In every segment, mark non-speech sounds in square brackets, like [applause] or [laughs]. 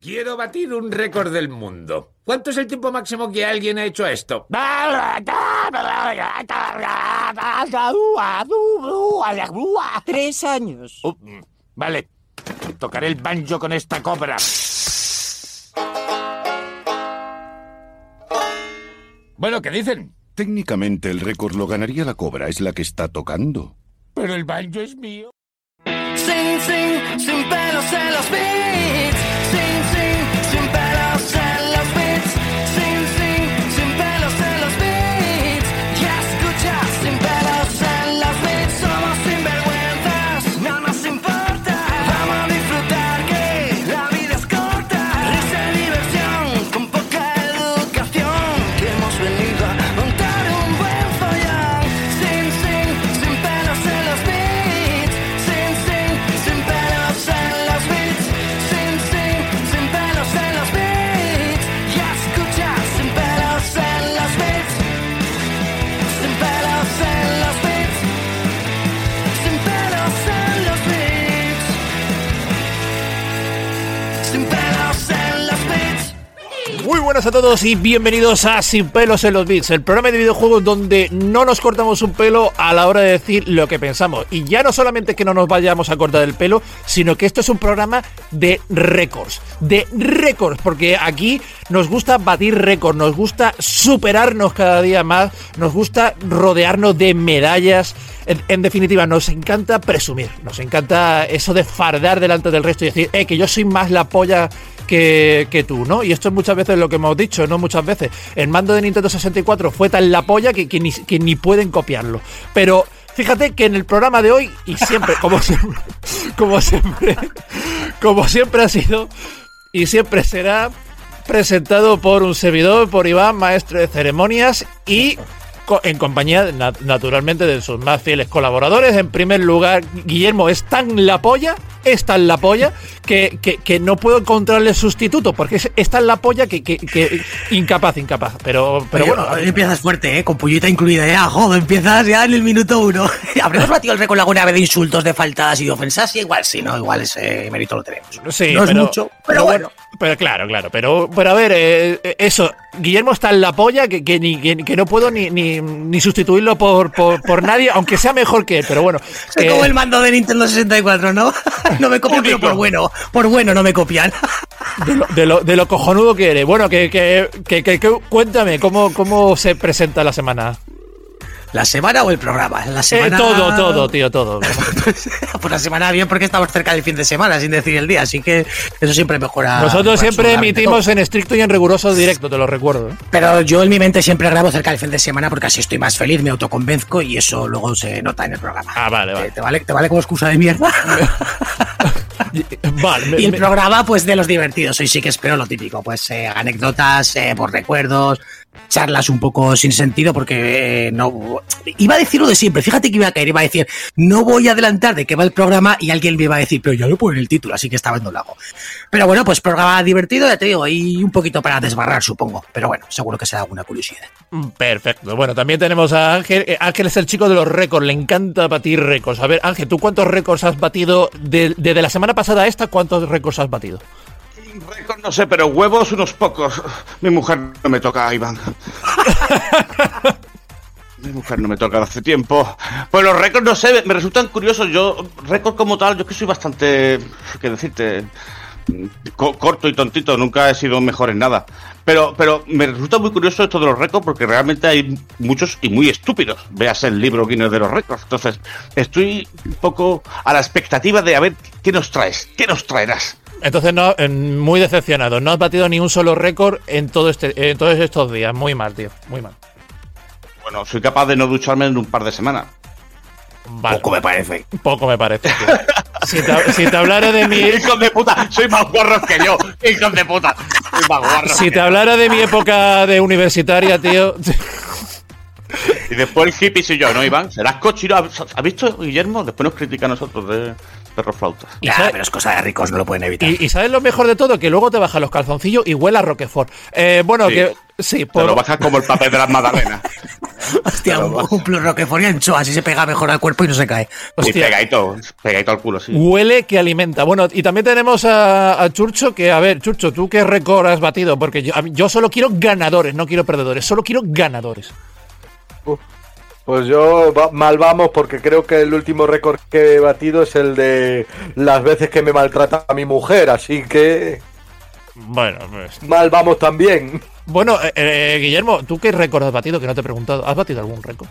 Quiero batir un récord del mundo. ¿Cuánto es el tiempo máximo que alguien ha hecho esto? Tres años. Uh, vale. Tocaré el banjo con esta cobra. Bueno, ¿qué dicen? Técnicamente el récord lo ganaría la cobra, es la que está tocando. Pero el banjo es mío. Sin, sin, sin pelos en los beats. Buenas a todos y bienvenidos a Sin pelos en los bits, el programa de videojuegos donde no nos cortamos un pelo a la hora de decir lo que pensamos. Y ya no solamente que no nos vayamos a cortar el pelo, sino que esto es un programa de récords, de récords, porque aquí nos gusta batir récords, nos gusta superarnos cada día más, nos gusta rodearnos de medallas. En, en definitiva, nos encanta presumir, nos encanta eso de fardar delante del resto y decir, eh, que yo soy más la polla que, que tú, ¿no? Y esto es muchas veces lo que hemos dicho, no muchas veces. El mando de Nintendo 64 fue tan la polla que, que ni, que ni pueden copiarlo. Pero fíjate que en el programa de hoy, y siempre, [laughs] como siempre, como siempre, como siempre ha sido y siempre será presentado por un servidor, por Iván, maestro de ceremonias y en compañía, na- naturalmente, de sus más fieles colaboradores. En primer lugar, Guillermo es tan la polla, es tan la polla, que, que- que no puedo encontrarle sustituto, porque es, es tan la polla que, que- incapaz, incapaz. Pero, pero Oye, bueno, hoy empiezas fuerte, ¿eh? Con pullita incluida, ¿eh? Ah, joder, empiezas ya en el minuto uno. [laughs] ¿Habremos batido el récord alguna vez de insultos, de faltadas y de ofensas? Sí, igual sí, ¿no? Igual ese mérito lo tenemos. Sí, no es pero, mucho, pero, bueno. Pero claro, claro. Pero, pero a ver, eh, eh, eso. Guillermo está en la polla que, que, ni, que, que no puedo ni, ni, ni sustituirlo por, por, por nadie, aunque sea mejor que él. Pero bueno. Es eh, como el mando de Nintendo 64, ¿no? [laughs] no me copian, pero por bueno. Por bueno no me copian. de, lo, de, lo, de lo cojonudo que eres. Bueno, que, que, que, cuéntame, ¿cómo, ¿cómo se presenta la semana? ¿La semana o el programa? La Eh, semana... todo, todo, tío, todo. [laughs] pues la semana bien porque estamos cerca del fin de semana, sin decir el día, así que eso siempre mejora. Nosotros siempre emitimos todo. en estricto y en riguroso directo, te lo recuerdo. ¿eh? Pero yo en mi mente siempre grabo cerca del fin de semana porque así estoy más feliz, me autoconvenzco y eso luego se nota en el programa. Ah, vale, vale. ¿Te, te vale, ¿Te vale como excusa de mierda? [laughs] [laughs] Vale, me- y el me- programa, pues de los divertidos. Hoy sí que espero lo típico, pues eh, anécdotas eh, por recuerdos, charlas un poco sin sentido, porque eh, no. Iba a decir lo de siempre, fíjate que iba a caer, iba a decir, no voy a adelantar de qué va el programa y alguien me iba a decir, pero ya lo pone el título, así que estaba en un lago. Pero bueno, pues programa divertido, ya te digo, y un poquito para desbarrar, supongo. Pero bueno, seguro que será alguna curiosidad. Perfecto. Bueno, también tenemos a Ángel. Eh, Ángel es el chico de los récords, le encanta batir récords. A ver, Ángel, ¿tú cuántos récords has batido de- desde la semana pasada a esta? ¿Cuántos récords has batido? Récord no sé, pero huevos unos pocos. Mi mujer no me toca, Iván. [laughs] Mi mujer no me toca hace tiempo. Pues los récords, no sé, me resultan curiosos. Yo, récord como tal, yo que soy bastante, qué decirte, co- corto y tontito, nunca he sido mejor en nada. Pero, pero me resulta muy curioso esto de los récords porque realmente hay muchos y muy estúpidos. Veas el libro Guinness de los récords. Entonces, estoy un poco a la expectativa de a ver qué nos traes, qué nos traerás. Entonces, no, muy decepcionado. No has batido ni un solo récord en, todo este, en todos estos días. Muy mal, tío. Muy mal. Bueno, soy capaz de no ducharme en un par de semanas. Vale. Poco me parece. Poco me parece. tío. [laughs] Si te, si te hablara de mi. [laughs] ¡Hijos de puta! ¡Soy más guarros que yo! ¡Hijos de puta! ¡Soy más guarros Si te hablara de mi época de universitaria, tío. Y después el hippie soy yo, ¿no, Iván? Serás cochino. ¿Has has visto, Guillermo? Después nos critica a nosotros de perros flautas. Y Ya, sabe- pero es cosa de ricos, no lo pueden evitar. Y, y sabes lo mejor de todo, que luego te bajan los calzoncillos y huele a Roquefort. Eh, bueno, Sí. que sí, Te por, lo bajas como el papel de las magdalenas. [laughs] Hostia, un, un plus Roquefort y anchoa, así se pega mejor al cuerpo y no se cae. Y Hostia. pegadito, pegadito al culo, sí. huele que alimenta. Bueno, y también tenemos a, a Churcho, que a ver, Churcho, ¿tú qué récord has batido? Porque yo solo quiero ganadores, no quiero perdedores, solo quiero ganadores. Pues yo mal vamos porque creo que el último récord que he batido es el de las veces que me maltrata a mi mujer, así que Bueno, pues. mal vamos también. Bueno, eh, eh, Guillermo, ¿tú qué récord has batido? Que no te he preguntado. ¿Has batido algún récord?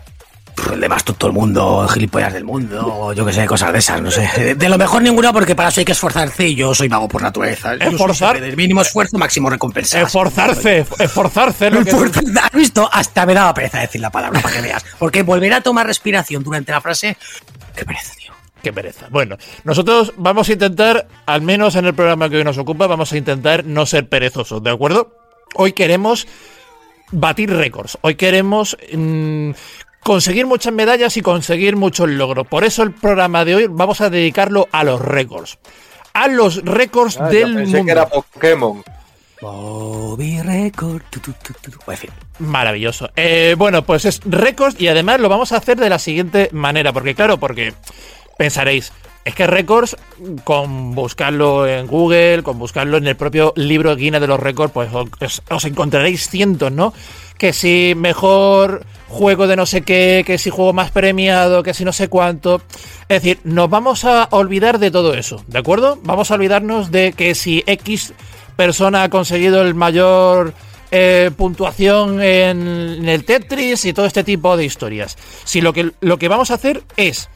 El más tonto del mundo, el gilipollas del mundo, yo que sé, cosas de esas, no sé. De, de lo mejor ninguna porque para eso hay que esforzarse y yo soy vago por naturaleza. Esforzar. mínimo esfuerzo, máximo recompensa. Esforzarse, esforzarse. lo [laughs] que- Esforzar- ¿Has visto? Hasta me daba pereza decir la palabra para que veas. Porque volver a tomar respiración durante la frase. Qué pereza, tío. Qué pereza. Bueno, nosotros vamos a intentar, al menos en el programa que hoy nos ocupa, vamos a intentar no ser perezosos, ¿de acuerdo? Hoy queremos batir récords. Hoy queremos mm, conseguir muchas medallas y conseguir muchos logros. Por eso el programa de hoy vamos a dedicarlo a los récords. A los récords Ah, del pensé mundo. que era Pokémon. Bobby Record. tu, tu, tu, tu, tu. En fin. Maravilloso. Eh, bueno, pues es récords y además lo vamos a hacer de la siguiente manera, porque claro, porque pensaréis, es que récords, con buscarlo en Google, con buscarlo en el propio libro Guinness de los récords, pues os, os encontraréis cientos, ¿no? Que si mejor juego de no sé qué, que si juego más premiado, que si no sé cuánto. Es decir, nos vamos a olvidar de todo eso, ¿de acuerdo? Vamos a olvidarnos de que si X persona ha conseguido el mayor eh, puntuación en, en el Tetris y todo este tipo de historias. Si lo que, lo que vamos a hacer es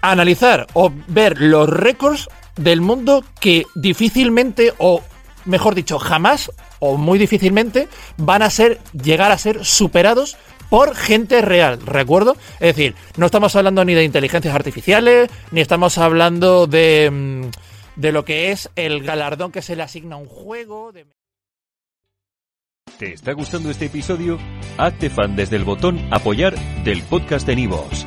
analizar o ver los récords del mundo que difícilmente o mejor dicho jamás o muy difícilmente van a ser llegar a ser superados por gente real, ¿recuerdo? Es decir, no estamos hablando ni de inteligencias artificiales, ni estamos hablando de, mm, de lo que es el galardón que se le asigna a un juego. de- ¿Te está gustando este episodio? Hazte fan desde el botón Apoyar del podcast de Nivos.